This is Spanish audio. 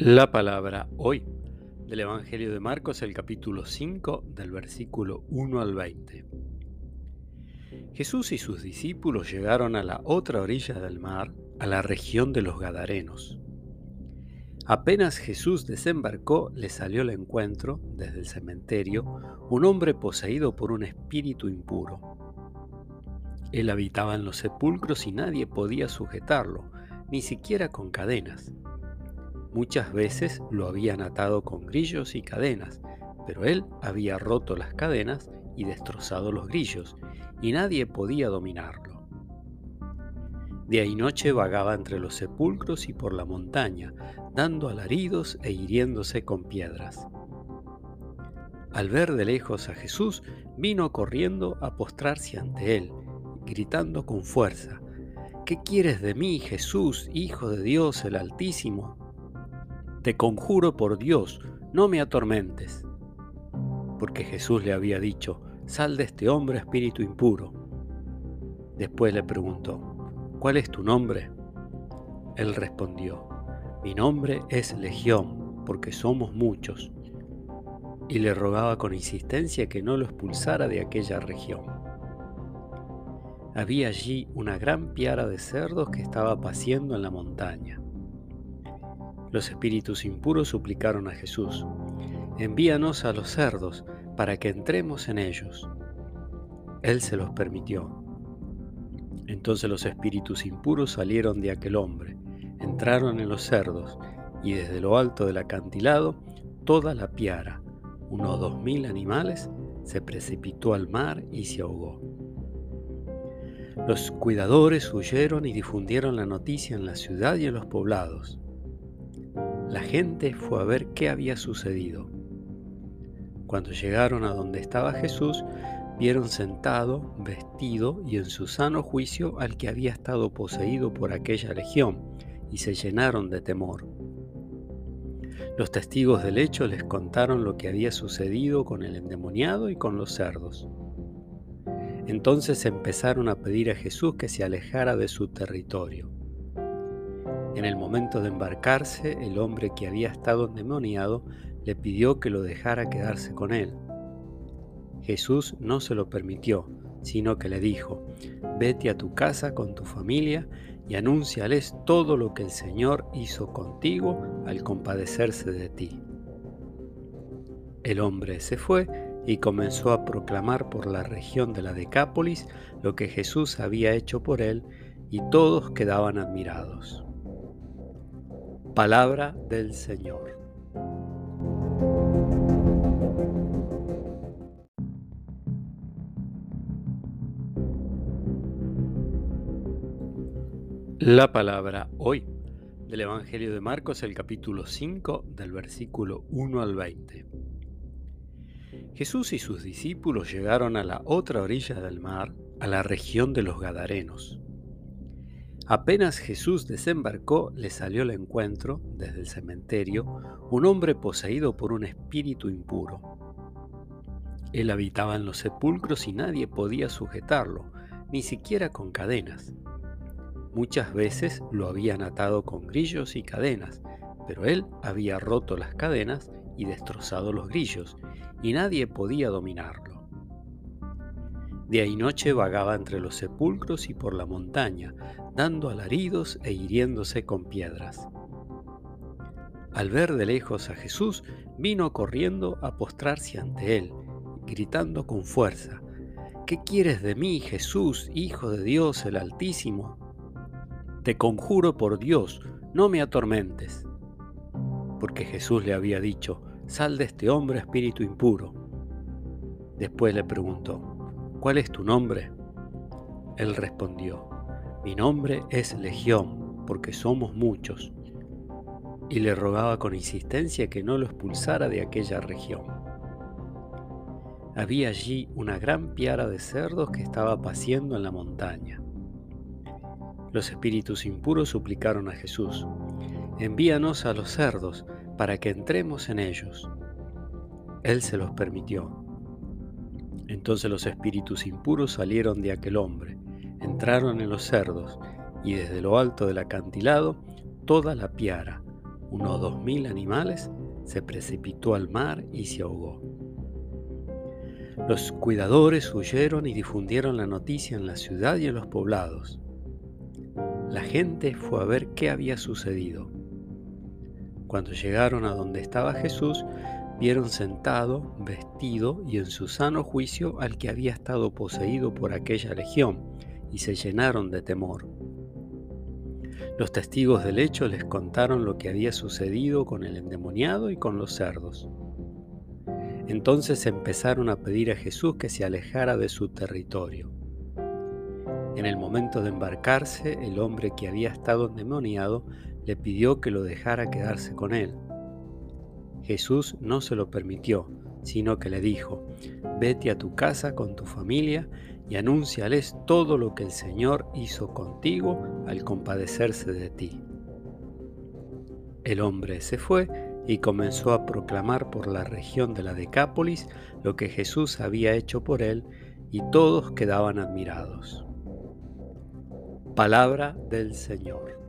La palabra hoy del Evangelio de Marcos, el capítulo 5, del versículo 1 al 20. Jesús y sus discípulos llegaron a la otra orilla del mar, a la región de los Gadarenos. Apenas Jesús desembarcó, le salió al encuentro, desde el cementerio, un hombre poseído por un espíritu impuro. Él habitaba en los sepulcros y nadie podía sujetarlo, ni siquiera con cadenas Muchas veces lo habían atado con grillos y cadenas, pero él había roto las cadenas y destrozado los grillos, y nadie podía dominarlo. Día y noche vagaba entre los sepulcros y por la montaña, dando alaridos e hiriéndose con piedras. Al ver de lejos a Jesús, vino corriendo a postrarse ante él, gritando con fuerza, ¿Qué quieres de mí, Jesús, Hijo de Dios el Altísimo? Te conjuro por Dios, no me atormentes. Porque Jesús le había dicho, sal de este hombre espíritu impuro. Después le preguntó, ¿cuál es tu nombre? Él respondió, mi nombre es Legión, porque somos muchos. Y le rogaba con insistencia que no lo expulsara de aquella región. Había allí una gran piara de cerdos que estaba paciendo en la montaña. Los espíritus impuros suplicaron a Jesús, envíanos a los cerdos para que entremos en ellos. Él se los permitió. Entonces los espíritus impuros salieron de aquel hombre, entraron en los cerdos, y desde lo alto del acantilado, toda la piara, unos dos mil animales, se precipitó al mar y se ahogó. Los cuidadores huyeron y difundieron la noticia en la ciudad y en los poblados. La gente fue a ver qué había sucedido. Cuando llegaron a donde estaba Jesús, vieron sentado, vestido y en su sano juicio al que había estado poseído por aquella legión, y se llenaron de temor. Los testigos del hecho les contaron lo que había sucedido con el endemoniado y con los cerdos. Entonces empezaron a pedir a Jesús que se alejara de su territorio. En el momento de embarcarse, el hombre que había estado endemoniado le pidió que lo dejara quedarse con él. Jesús no se lo permitió, sino que le dijo, vete a tu casa con tu familia y anúnciales todo lo que el Señor hizo contigo al compadecerse de ti. El hombre se fue y comenzó a proclamar por la región de la Decápolis lo que Jesús había hecho por él, y todos quedaban admirados. Palabra del Señor. La palabra hoy del Evangelio de Marcos, el capítulo 5, del versículo 1 al 20. Jesús y sus discípulos llegaron a la otra orilla del mar, a la región de los Gadarenos. Apenas Jesús desembarcó, le salió al encuentro, desde el cementerio, un hombre poseído por un espíritu impuro. Él habitaba en los sepulcros y nadie podía sujetarlo, ni siquiera con cadenas. Muchas veces lo habían atado con grillos y cadenas, pero él había roto las cadenas y destrozado los grillos, y nadie podía dominarlo. Día y noche vagaba entre los sepulcros y por la montaña, dando alaridos e hiriéndose con piedras. Al ver de lejos a Jesús, vino corriendo a postrarse ante él, gritando con fuerza, ¿Qué quieres de mí, Jesús, Hijo de Dios el Altísimo? Te conjuro por Dios, no me atormentes. Porque Jesús le había dicho, sal de este hombre espíritu impuro. Después le preguntó, ¿cuál es tu nombre? Él respondió, mi nombre es Legión, porque somos muchos. Y le rogaba con insistencia que no lo expulsara de aquella región. Había allí una gran piara de cerdos que estaba paciendo en la montaña. Los espíritus impuros suplicaron a Jesús, envíanos a los cerdos para que entremos en ellos. Él se los permitió. Entonces los espíritus impuros salieron de aquel hombre, entraron en los cerdos, y desde lo alto del acantilado, toda la piara, unos dos mil animales, se precipitó al mar y se ahogó. Los cuidadores huyeron y difundieron la noticia en la ciudad y en los poblados. La gente fue a ver qué había sucedido. Cuando llegaron a donde estaba Jesús, vieron sentado, vestido y en su sano juicio al que había estado poseído por aquella legión, y se llenaron de temor. Los testigos del hecho les contaron lo que había sucedido con el endemoniado y con los cerdos. Entonces empezaron a pedir a Jesús que se alejara de su territorio. En el momento de embarcarse, el hombre que había estado endemoniado le pidió que lo dejara quedarse con él. Jesús no se lo permitió, sino que le dijo, vete a tu casa con tu familia y anúnciales todo lo que el Señor hizo contigo al compadecerse de ti. El hombre se fue y comenzó a proclamar por la región de la Decápolis lo que Jesús había hecho por él, y todos quedaban admirados. Palabra del Señor.